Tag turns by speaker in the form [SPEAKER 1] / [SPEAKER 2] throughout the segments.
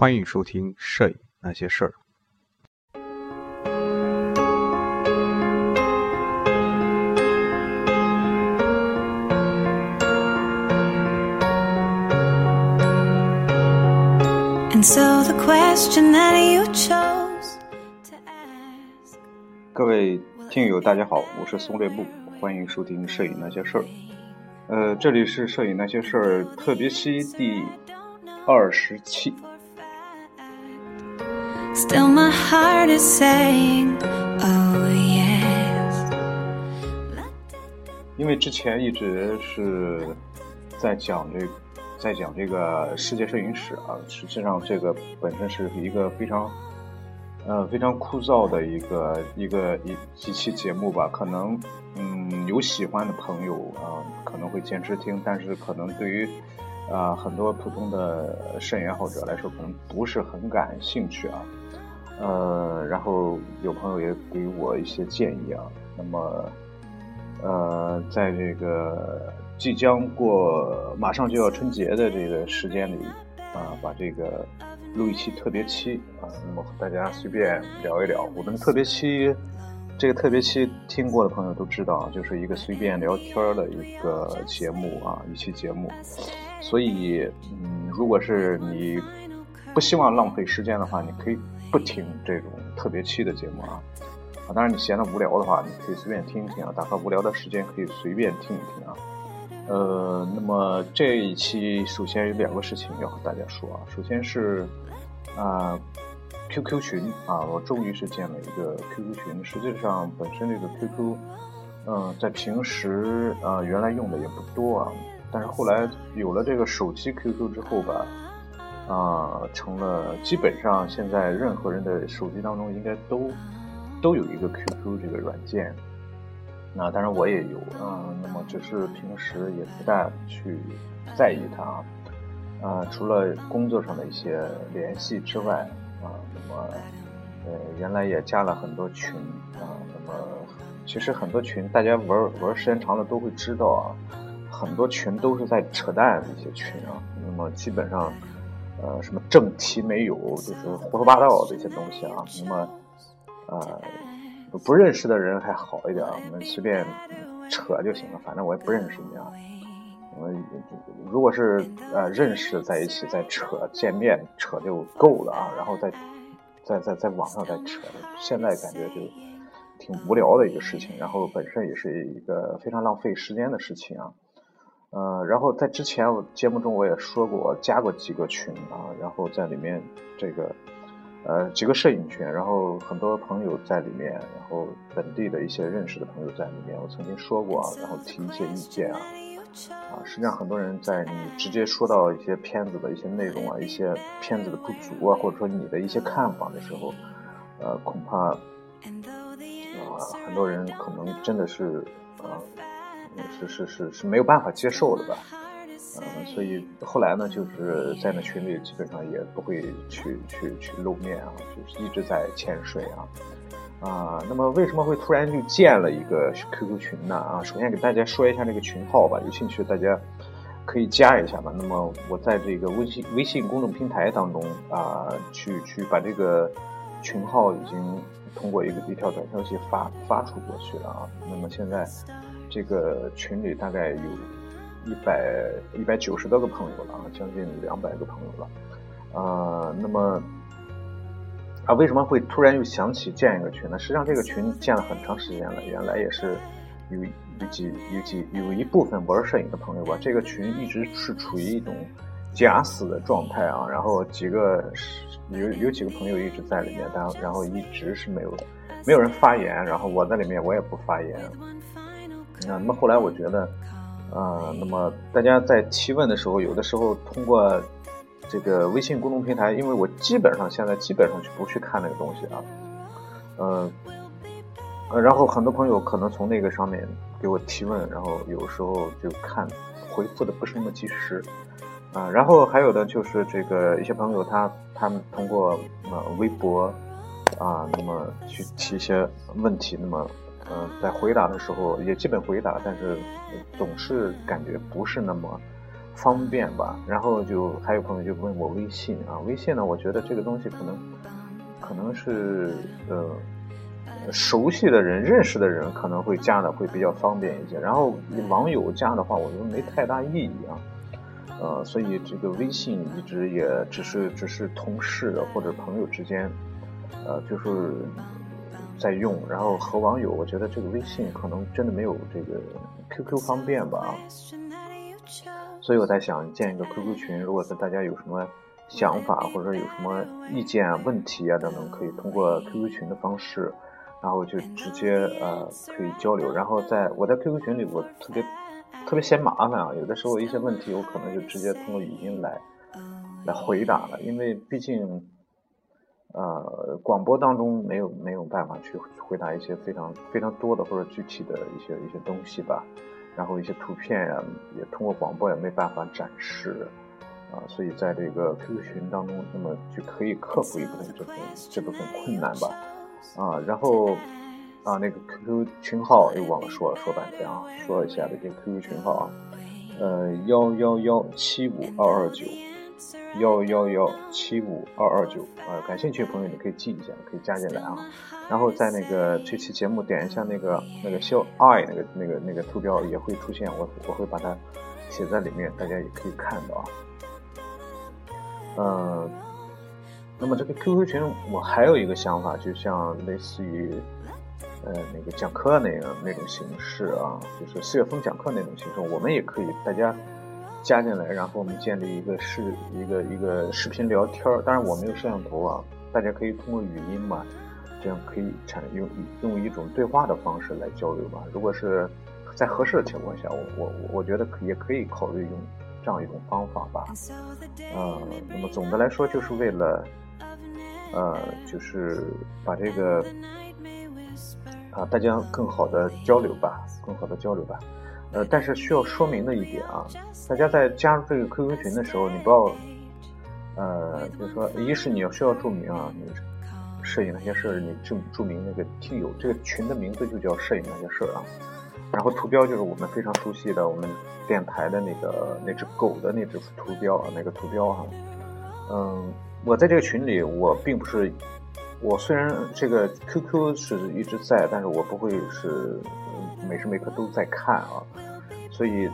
[SPEAKER 1] 欢迎收听《摄影那些事儿》。各位听友，大家好，我是松略布，欢迎收听《摄影那些事儿》。呃，这里是《摄影那些事儿》特别期第二十期。So my heart is saying oh yes，因为之前一直是在讲这，在讲这个世界摄影史啊，实际上这个本身是一个非常，呃，非常枯燥的一个一个一一期节目吧。可能，嗯，有喜欢的朋友啊，可能会坚持听，但是可能对于，啊，很多普通的摄影爱好者来说，可能不是很感兴趣啊。呃，然后有朋友也给我一些建议啊。那么，呃，在这个即将过、马上就要春节的这个时间里，啊，把这个录一期特别期啊，那么和大家随便聊一聊。我们特别期，这个特别期听过的朋友都知道，就是一个随便聊天的一个节目啊，一期节目。所以，嗯，如果是你不希望浪费时间的话，你可以。不听这种特别期的节目啊啊！当然，你闲的无聊的话，你可以随便听一听啊。打发无聊的时间，可以随便听一听啊。呃，那么这一期首先有两个事情要和大家说啊。首先是啊，QQ 群啊，我终于是建了一个 QQ 群。实际上，本身这个 QQ，嗯，在平时啊，原来用的也不多啊。但是后来有了这个手机 QQ 之后吧。啊，成了基本上现在任何人的手机当中应该都都有一个 QQ 这个软件。那当然我也有，嗯，那么只是平时也不大去在意它啊。啊，除了工作上的一些联系之外，啊，那么呃，原来也加了很多群啊。那么其实很多群，大家玩玩时间长了都会知道啊，很多群都是在扯淡的一些群啊。那么基本上。呃，什么正题没有，就是胡说八道这些东西啊。那么，呃，不认识的人还好一点，我们随便扯就行了，反正我也不认识你啊。我们如果是呃认识在一起再扯，见面扯就够了啊。然后再在在在网上再扯，现在感觉就挺无聊的一个事情，然后本身也是一个非常浪费时间的事情啊。呃，然后在之前我节目中我也说过，加过几个群啊，然后在里面这个呃几个摄影群，然后很多朋友在里面，然后本地的一些认识的朋友在里面，我曾经说过，啊然后提一些意见啊，啊，实际上很多人在你直接说到一些片子的一些内容啊，一些片子的不足啊，或者说你的一些看法的时候，呃，恐怕啊很多人可能真的是啊。是是是是没有办法接受的吧，嗯，所以后来呢，就是在那群里基本上也不会去去去露面啊，就是一直在潜水啊，啊，那么为什么会突然就建了一个 QQ 群呢？啊，首先给大家说一下这个群号吧，有兴趣大家可以加一下吧。那么我在这个微信微信公众平台当中啊，去去把这个群号已经通过一个一条短消息发发出过去了啊，那么现在。这个群里大概有一百一百九十多个朋友了啊，将近两百个朋友了，啊，那么啊，为什么会突然又想起建一个群呢？实际上这个群建了很长时间了，原来也是有有几有几有一部分玩摄影的朋友吧，这个群一直是处于一种假死的状态啊，然后几个有有几个朋友一直在里面，但然后一直是没有没有人发言，然后我在里面我也不发言。那么后来我觉得，呃，那么大家在提问的时候，有的时候通过这个微信公众平台，因为我基本上现在基本上就不去看那个东西啊，呃，呃，然后很多朋友可能从那个上面给我提问，然后有时候就看回复的不是那么及时，啊，然后还有的就是这个一些朋友他他们通过呃微博啊，那么去提一些问题，那么。嗯，在回答的时候也基本回答，但是总是感觉不是那么方便吧。然后就还有朋友就问我微信啊，微信呢，我觉得这个东西可能可能是呃熟悉的人、认识的人可能会加的会比较方便一些。然后网友加的话，我觉得没太大意义啊。呃，所以这个微信一直也只是只是同事或者朋友之间，呃，就是在用。然后和网友，我觉得这个微信可能真的没有这个 QQ 方便吧。所以我在想建一个 QQ 群，如果说大家有什么想法或者有什么意见、问题啊等等，可以通过 QQ 群的方式，然后就直接呃可以交流。然后在我在 QQ 群里，我特别。特别嫌麻烦啊！有的时候一些问题，我可能就直接通过语音来来回答了，因为毕竟，呃，广播当中没有没有办法去回答一些非常非常多的或者具体的一些一些东西吧。然后一些图片呀，也通过广播也没办法展示啊，所以在这个 QQ 群当中，那么就可以克服一部分这部分这部分困难吧。啊，然后。啊，那个 QQ 群号又忘了说了，说半天啊，说一下这个 QQ 群号啊，呃，幺幺幺七五二二九，幺幺幺七五二二九，啊，感兴趣的朋友你可以记一下，可以加进来啊。然后在那个这期节目点一下那个那个小爱那个那个那个图标也会出现，我我会把它写在里面，大家也可以看到啊。呃，那么这个 QQ 群我还有一个想法，就像类似于。呃，那个讲课那个那种形式啊，就是四月份讲课那种形式，我们也可以大家加进来，然后我们建立一个视一个一个视频聊天儿。当然我没有摄像头啊，大家可以通过语音嘛，这样可以产用用一种对话的方式来交流吧。如果是在合适的情况下，我我我觉得也可以考虑用这样一种方法吧。呃，那么总的来说，就是为了呃，就是把这个。啊，大家更好的交流吧，更好的交流吧。呃，但是需要说明的一点啊，大家在加入这个 QQ 群的时候，你不要，呃，就是说，一是你要需要注明啊，你摄影那些事儿，你注注明那个听友这个群的名字就叫摄影那些事儿啊。然后图标就是我们非常熟悉的我们电台的那个那只狗的那只图标啊，那个图标哈。嗯，我在这个群里，我并不是。我虽然这个 QQ 是一直在，但是我不会是每时每刻都在看啊，所以，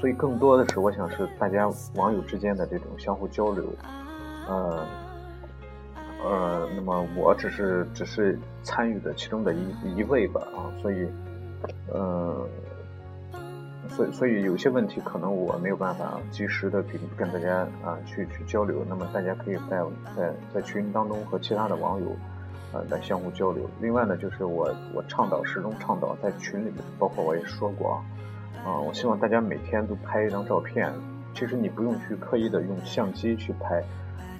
[SPEAKER 1] 所以更多的是我想是大家网友之间的这种相互交流，呃，呃，那么我只是只是参与的其中的一一位吧啊，所以，呃。所以，所以有些问题可能我没有办法及时的跟跟大家啊去去交流。那么大家可以在在在群当中和其他的网友，呃来相互交流。另外呢，就是我我倡导始终倡导在群里面，包括我也说过啊，啊，我希望大家每天都拍一张照片。其实你不用去刻意的用相机去拍，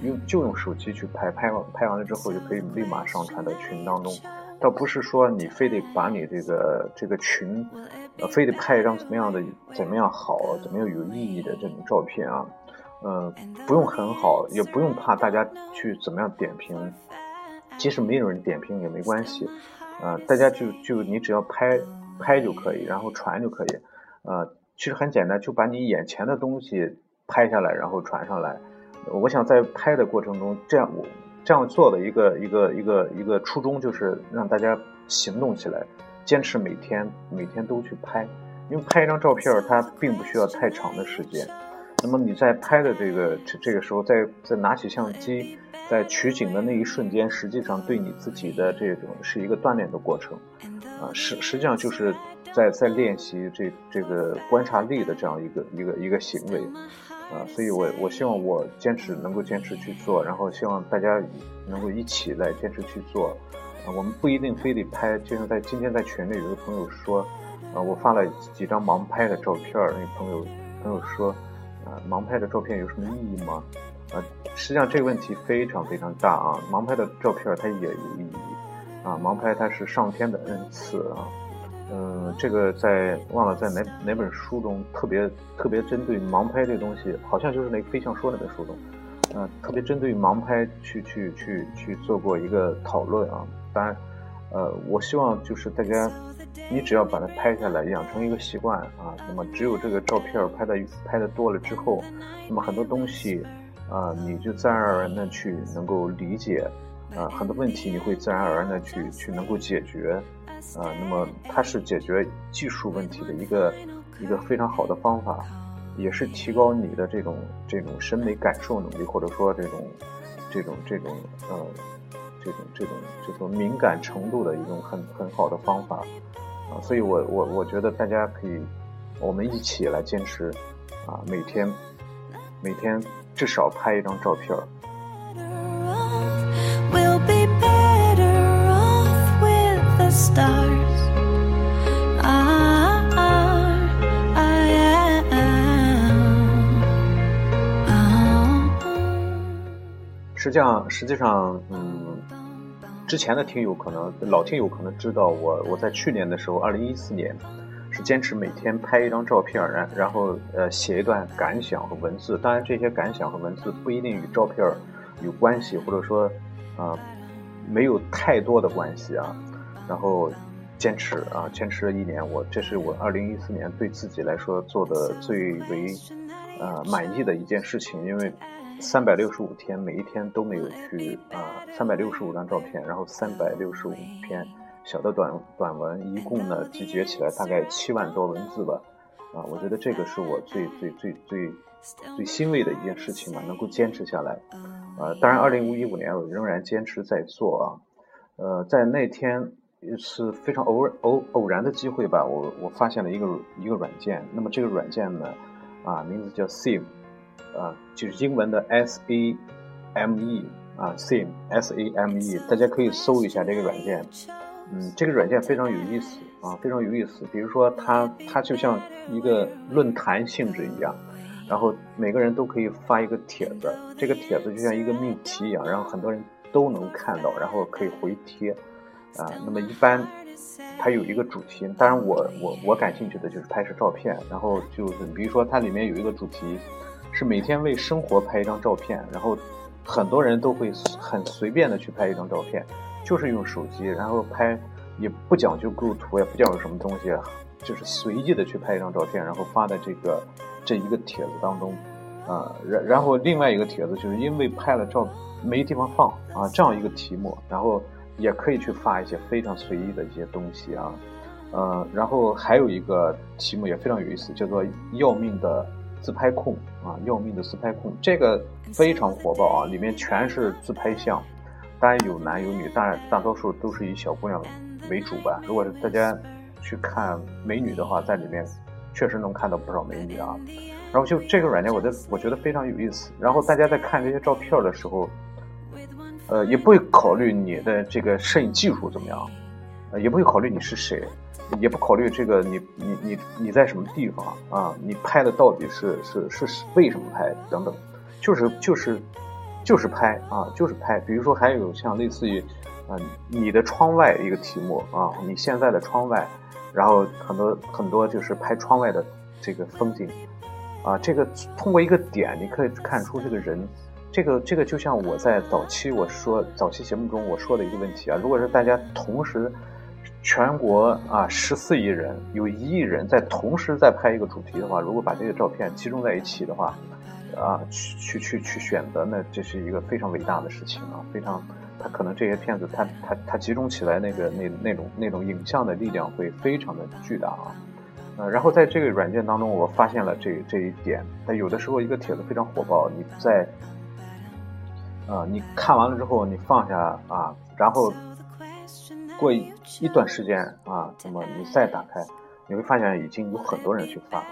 [SPEAKER 1] 用就用手机去拍，拍完拍完了之后就可以立马上传到群当中。倒不是说你非得把你这个这个群，呃，非得拍一张怎么样的怎么样好怎么样有意义的这种照片啊，呃，不用很好，也不用怕大家去怎么样点评，即使没有人点评也没关系，呃，大家就就你只要拍拍就可以，然后传就可以，呃，其实很简单，就把你眼前的东西拍下来，然后传上来。我想在拍的过程中，这样我。这样做的一个一个一个一个初衷就是让大家行动起来，坚持每天每天都去拍，因为拍一张照片它并不需要太长的时间。那么你在拍的这个这个时候，再再拿起相机在取景的那一瞬间，实际上对你自己的这种是一个锻炼的过程，啊，实实际上就是在在练习这这个观察力的这样一个一个一个行为。啊，所以我我希望我坚持能够坚持去做，然后希望大家能够一起来坚持去做。啊，我们不一定非得拍，就像在今天在群里有个朋友说，啊，我发了几张盲拍的照片，那朋友朋友说，啊，盲拍的照片有什么意义吗？啊，实际上这个问题非常非常大啊，盲拍的照片它也有意义，啊，盲拍它是上天的恩赐啊。嗯，这个在忘了在哪哪本书中特别特别针对盲拍这东西，好像就是那个飞象说那本书中，啊，特别针对盲拍去去去去做过一个讨论啊。当然，呃，我希望就是大家你只要把它拍下来，养成一个习惯啊，那么只有这个照片拍的拍的多了之后，那么很多东西啊，你就自然而然的去能够理解，啊，很多问题你会自然而然的去去能够解决，啊，那么它是解决技术问题的一个一个非常好的方法，也是提高你的这种这种审美感受能力，或者说这种这种这种呃这种这种这种敏感程度的一种很很好的方法。啊，所以我我我觉得大家可以，我们一起来坚持，啊，每天每天至少拍一张照片儿。实际上，实际上，嗯。之前的听友可能老听友可能知道我我在去年的时候，二零一四年是坚持每天拍一张照片，然然后呃写一段感想和文字。当然这些感想和文字不一定与照片有关系，或者说啊没有太多的关系啊。然后坚持啊坚持了一年，我这是我二零一四年对自己来说做的最为呃满意的一件事情，因为。三百六十五天，每一天都没有去啊，三百六十五张照片，然后三百六十五篇小的短短文，一共呢集结起来大概七万多文字吧，啊，我觉得这个是我最最最最最欣慰的一件事情嘛，能够坚持下来，呃，当然二零一五年我仍然坚持在做啊，呃，在那天是非常偶偶偶然的机会吧，我我发现了一个一个软件，那么这个软件呢，啊，名字叫 Save。啊，就是英文的 S A M E 啊，Same S A M E，大家可以搜一下这个软件。嗯，这个软件非常有意思啊，非常有意思。比如说，它它就像一个论坛性质一样，然后每个人都可以发一个帖子，这个帖子就像一个命题一样，然后很多人都能看到，然后可以回贴啊。那么一般它有一个主题，当然我我我感兴趣的就是拍摄照片，然后就是比如说它里面有一个主题。是每天为生活拍一张照片，然后很多人都会很随便的去拍一张照片，就是用手机，然后拍也不讲究构图，也不讲究什么东西，就是随意的去拍一张照片，然后发在这个这一个帖子当中，啊，然然后另外一个帖子就是因为拍了照没地方放啊，这样一个题目，然后也可以去发一些非常随意的一些东西啊，呃，然后还有一个题目也非常有意思，叫做要命的。自拍控啊，要命的自拍控，这个非常火爆啊，里面全是自拍像，当然有男有女，当然大多数都是以小姑娘为主吧。如果是大家去看美女的话，在里面确实能看到不少美女啊。然后就这个软件，我的我觉得非常有意思。然后大家在看这些照片的时候，呃，也不会考虑你的这个摄影技术怎么样，也不会考虑你是谁。也不考虑这个，你你你你在什么地方啊？你拍的到底是是是为什么拍等等，就是就是就是拍啊，就是拍。比如说还有像类似于嗯你的窗外一个题目啊，你现在的窗外，然后很多很多就是拍窗外的这个风景啊，这个通过一个点你可以看出这个人，这个这个就像我在早期我说早期节目中我说的一个问题啊，如果是大家同时。全国啊，十四亿人，有一亿人在同时在拍一个主题的话，如果把这个照片集中在一起的话，啊，去去去去选择，那这是一个非常伟大的事情啊，非常，他可能这些片子，他他他集中起来那个那那种那种影像的力量会非常的巨大啊，呃，然后在这个软件当中，我发现了这这一点，它有的时候一个帖子非常火爆，你在，啊，你看完了之后，你放下啊，然后。过一一段时间啊，那么你再打开，你会发现已经有很多人去发，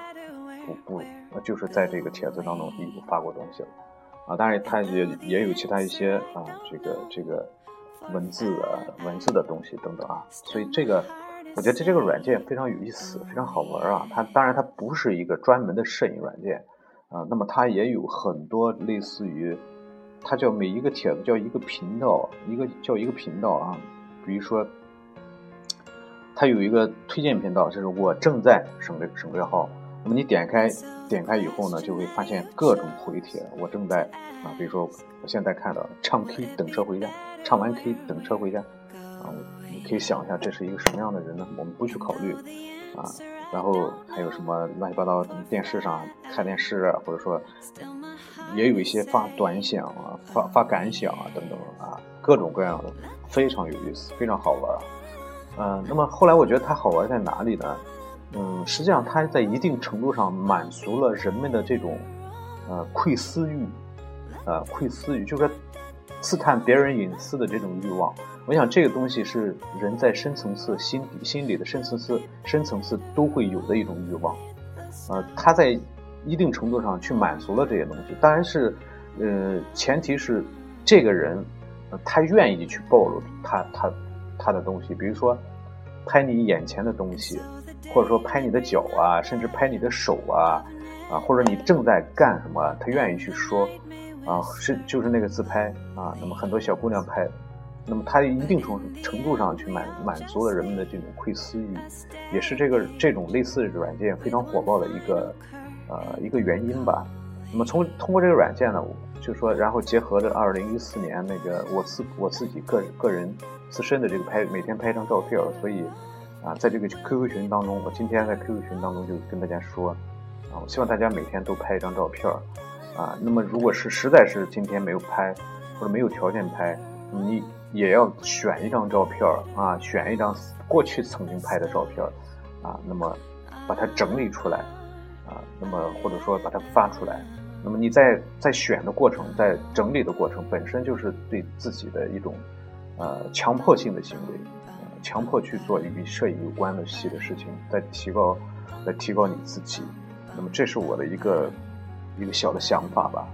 [SPEAKER 1] 不不，就是在这个帖子当中已经发过东西了，啊，当然它也也有其他一些啊，这个这个文字啊文字的东西等等啊，所以这个我觉得这这个软件非常有意思，非常好玩啊。它当然它不是一个专门的摄影软件啊，那么它也有很多类似于，它叫每一个帖子叫一个频道，一个叫一个频道啊。比如说，它有一个推荐频道，就是我正在省略省略号。那么你点开点开以后呢，就会发现各种回帖。我正在啊，比如说我现在看到唱 K 等车回家，唱完 K 等车回家啊，你可以想一下这是一个什么样的人呢？我们不去考虑啊。然后还有什么乱七八糟电视上看电视啊，或者说也有一些发短想啊、发发感想啊等等啊，各种各样的，非常有意思，非常好玩。嗯，那么后来我觉得它好玩在哪里呢？嗯，实际上它在一定程度上满足了人们的这种呃窥私欲，呃窥私欲，就是刺探别人隐私的这种欲望。我想这个东西是人在深层次心底、心理的深层次、深层次都会有的一种欲望，呃，他在一定程度上去满足了这些东西，当然是，呃，前提是这个人，他愿意去暴露他他他的东西，比如说拍你眼前的东西，或者说拍你的脚啊，甚至拍你的手啊，啊，或者你正在干什么，他愿意去说，啊，是就是那个自拍啊，那么很多小姑娘拍。那么它一定程程度上去满满足了人们的这种窥私欲，也是这个这种类似的软件非常火爆的一个呃一个原因吧。那么从通过这个软件呢，就说然后结合着二零一四年那个我自我自己个个人自身的这个拍每天拍一张照片，所以啊在这个 QQ 群当中，我今天在 QQ 群当中就跟大家说啊，我希望大家每天都拍一张照片啊。那么如果是实在是今天没有拍或者没有条件拍，你。也要选一张照片啊，选一张过去曾经拍的照片啊，那么把它整理出来啊，那么或者说把它发出来，那么你在在选的过程，在整理的过程本身就是对自己的一种呃强迫性的行为，强迫去做与摄影有关的细的事情，在提高在提高你自己，那么这是我的一个一个小的想法吧。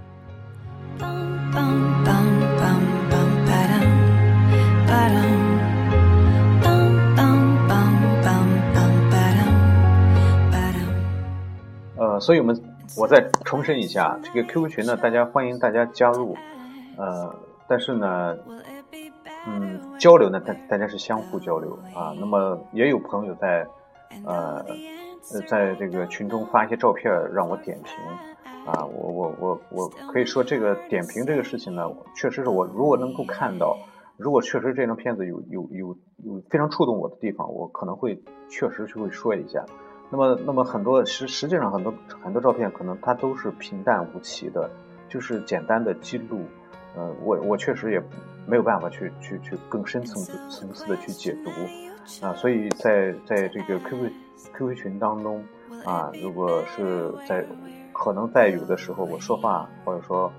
[SPEAKER 1] 呃，所以我们我再重申一下，这个 QQ 群呢，大家欢迎大家加入，呃，但是呢，嗯，交流呢，大大家是相互交流啊。那么也有朋友在，呃，在这个群中发一些照片让我点评啊，我我我我可以说这个点评这个事情呢，确实是我如果能够看到。如果确实这张片子有有有有非常触动我的地方，我可能会确实就会说一下。那么那么很多实实际上很多很多照片可能它都是平淡无奇的，就是简单的记录。呃，我我确实也没有办法去去去更深层次层次的去解读啊。所以在在这个 QQ QQ 群当中啊，如果是在可能在有的时候我说话或者说。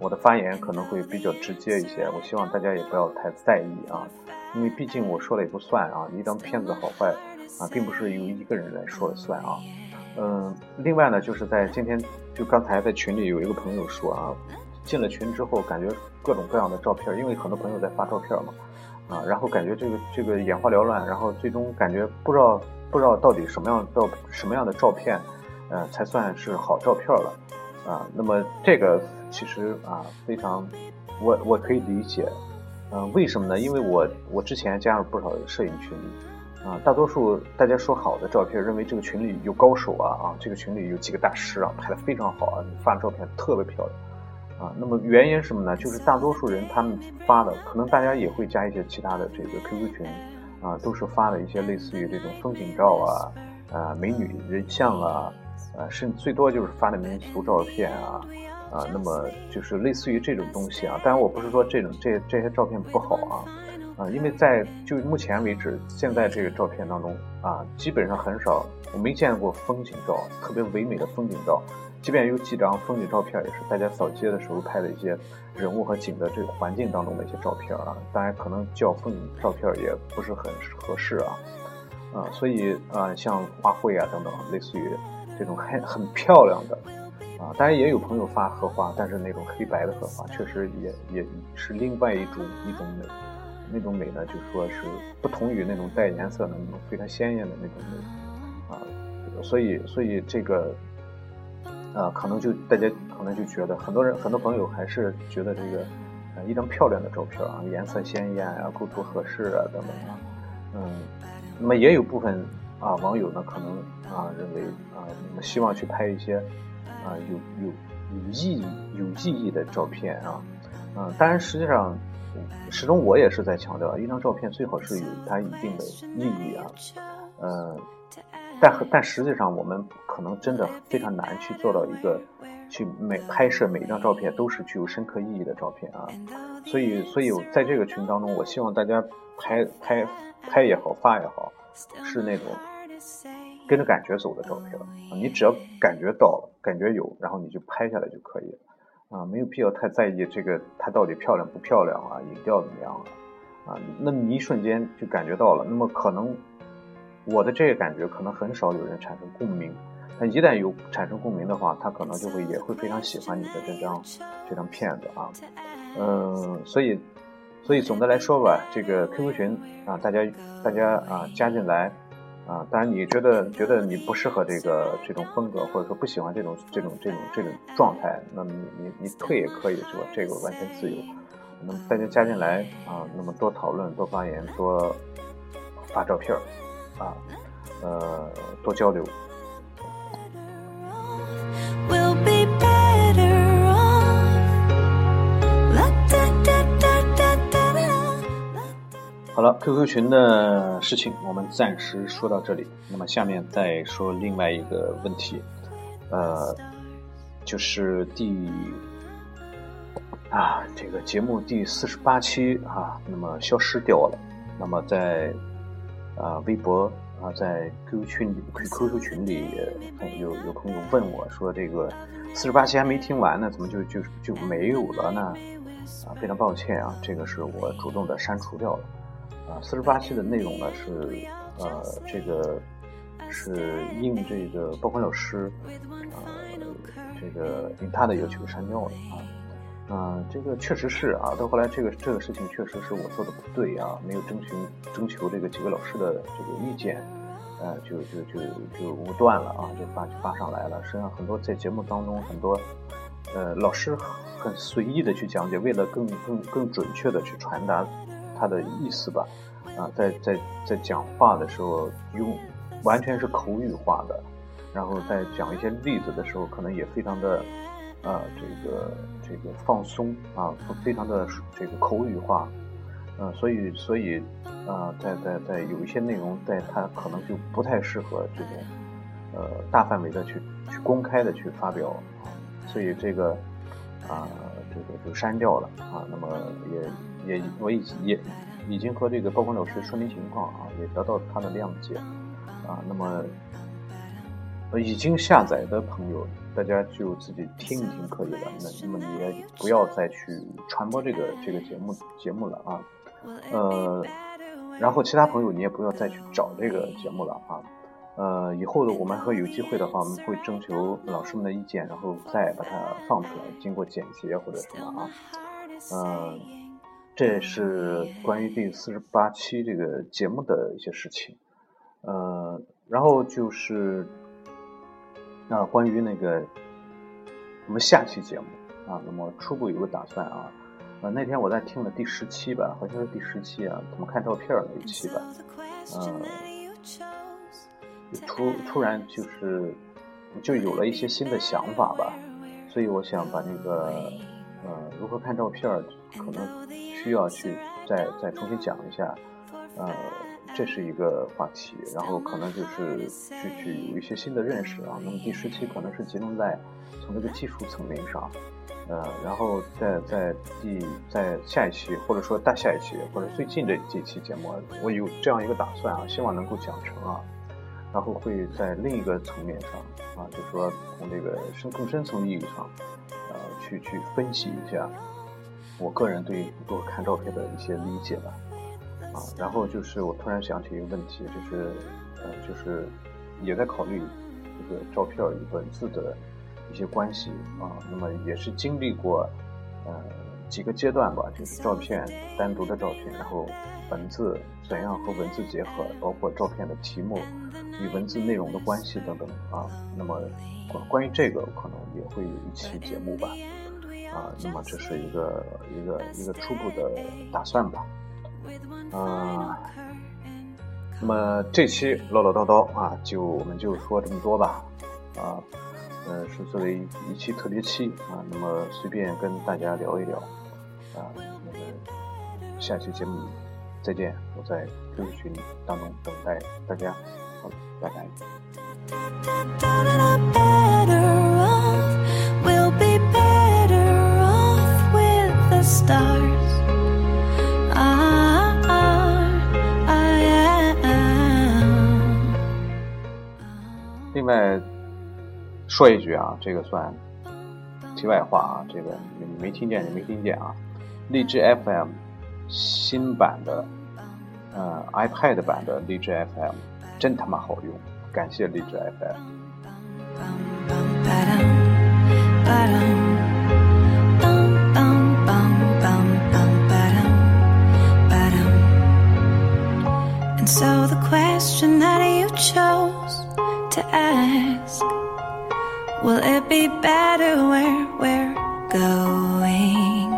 [SPEAKER 1] 我的发言可能会比较直接一些，我希望大家也不要太在意啊，因为毕竟我说了也不算啊，一张片子好坏啊，并不是由一个人来说了算啊。嗯，另外呢，就是在今天就刚才在群里有一个朋友说啊，进了群之后感觉各种各样的照片，因为很多朋友在发照片嘛，啊，然后感觉这个这个眼花缭乱，然后最终感觉不知道不知道到底什么样照什么样的照片，呃，才算是好照片了。啊，那么这个其实啊非常，我我可以理解，嗯，为什么呢？因为我我之前加入不少摄影群，啊，大多数大家说好的照片，认为这个群里有高手啊啊，这个群里有几个大师啊，拍的非常好啊，你发的照片特别漂亮，啊，那么原因什么呢？就是大多数人他们发的，可能大家也会加一些其他的这个 QQ 群，啊，都是发的一些类似于这种风景照啊，啊，美女人像啊。啊，甚最多就是发的民俗照片啊，啊，那么就是类似于这种东西啊。当然，我不是说这种这这些照片不好啊，啊，因为在就目前为止，现在这个照片当中啊，基本上很少，我没见过风景照，特别唯美的风景照。即便有几张风景照片，也是大家扫街的时候拍的一些人物和景的这个环境当中的一些照片啊。当然，可能叫风景照片也不是很合适啊，啊，所以啊，像花卉啊等等，类似于。这种很很漂亮的，啊，当然也有朋友发荷花，但是那种黑白的荷花确实也也是另外一种一种美，那种美呢，就说是不同于那种带颜色的那种非常鲜艳的那种美，啊，所以所以这个，啊，可能就大家可能就觉得很多人很多朋友还是觉得这个，呃，一张漂亮的照片啊，颜色鲜艳啊，构图合适啊等等啊，嗯，那么也有部分。啊，网友呢可能啊认为啊，你们希望去拍一些啊有有有意义有意义的照片啊，嗯，当然实际上始终我也是在强调，一张照片最好是有它一定的意义啊，呃，但但实际上我们可能真的非常难去做到一个去每拍摄每一张照片都是具有深刻意义的照片啊，所以所以在这个群当中，我希望大家拍拍拍也好发也好，是那种跟着感觉走的照片，你只要感觉到了，感觉有，然后你就拍下来就可以了。啊，没有必要太在意这个它到底漂亮不漂亮啊，影调怎么样啊？啊，那么一瞬间就感觉到了，那么可能我的这个感觉可能很少有人产生共鸣，他一旦有产生共鸣的话，他可能就会也会非常喜欢你的这张这张片子啊。嗯，所以所以总的来说吧，这个 QQ 群啊，大家大家啊加进来。啊，当然，你觉得觉得你不适合这个这种风格，或者说不喜欢这种这种这种这种状态，那你你你退也可以，是吧？这个完全自由。那么大家加进来啊，那么多讨论、多发言、多发照片啊，呃，多交流。好了，QQ 群的事情我们暂时说到这里。那么下面再说另外一个问题，呃，就是第啊这个节目第四十八期啊，那么消失掉了。那么在啊微博啊，在 QQ 群 QQ 群里有有朋友问我说，这个四十八期还没听完呢，怎么就就就没有了呢？啊，非常抱歉啊，这个是我主动的删除掉了。啊，四十八期的内容呢是，呃，这个是应这个包坤老师，呃，这个应他的要求删掉了啊，啊，这个确实是啊，到后来这个这个事情确实是我做的不对啊，没有征询征求这个几位老师的这个意见，呃，就就就就武断了啊，就发发上来了。实际上很多在节目当中很多，呃，老师很随意的去讲解，为了更更更准确的去传达。他的意思吧，啊，在在在讲话的时候用完全是口语化的，然后在讲一些例子的时候，可能也非常的，啊，这个这个放松啊，非常的这个口语化，嗯，所以所以啊，在在在有一些内容，在它可能就不太适合这种，呃，大范围的去去公开的去发表，所以这个啊，这个就删掉了啊，那么也。也我已也已经和这个曝光老师说明情况啊，也得到他的谅解啊。那么已经下载的朋友，大家就自己听一听可以了。那那么你也不要再去传播这个这个节目节目了啊。呃，然后其他朋友你也不要再去找这个节目了啊。呃，以后的我们会有机会的话，我们会征求老师们的意见，然后再把它放出来，经过剪辑或者什么啊。嗯。这是关于第四十八期这个节目的一些事情，呃，然后就是那关于那个我们下期节目啊，那么初步有个打算啊，呃，那天我在听了第十期吧，好像是第十期啊，怎么看照片那一期吧，嗯，突突然就是就有了一些新的想法吧，所以我想把那个呃如何看照片可能。需要去再再重新讲一下，呃，这是一个话题，然后可能就是去去有一些新的认识啊。那么第十期可能是集中在从这个技术层面上，呃，然后在在第在下一期或者说大下一期或者最近的几期节目，我有这样一个打算啊，希望能够讲成啊，然后会在另一个层面上啊，就是说从这个深更深层意义上，呃，去去分析一下。我个人对多看照片的一些理解吧，然后就是我突然想起一个问题，就是，呃，就是也在考虑这个照片与文字的一些关系啊，那么也是经历过，呃，几个阶段吧，就是照片单独的照片，然后文字怎样和文字结合，包括照片的题目与文字内容的关系等等啊，那么关关于这个可能也会有一期节目吧。啊，那么这是一个一个一个初步的打算吧，啊，那么这期唠唠叨叨啊，就我们就说这么多吧，啊，呃，是作为一期特别期啊，那么随便跟大家聊一聊，啊，那个
[SPEAKER 2] 下期节目再见，我在 QQ 群当中等待大家，好，拜拜。另外说一句啊，这个算题外话啊，这个你没听见，你没听见啊。荔枝 FM 新版的，呃，iPad 版的荔枝 FM 真他妈好用，感谢荔枝 FM。So the question that you chose to ask Will it be better where we're going?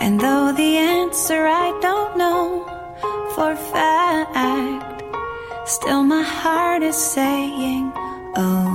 [SPEAKER 2] And though the answer I don't know for fact, still my heart is saying oh,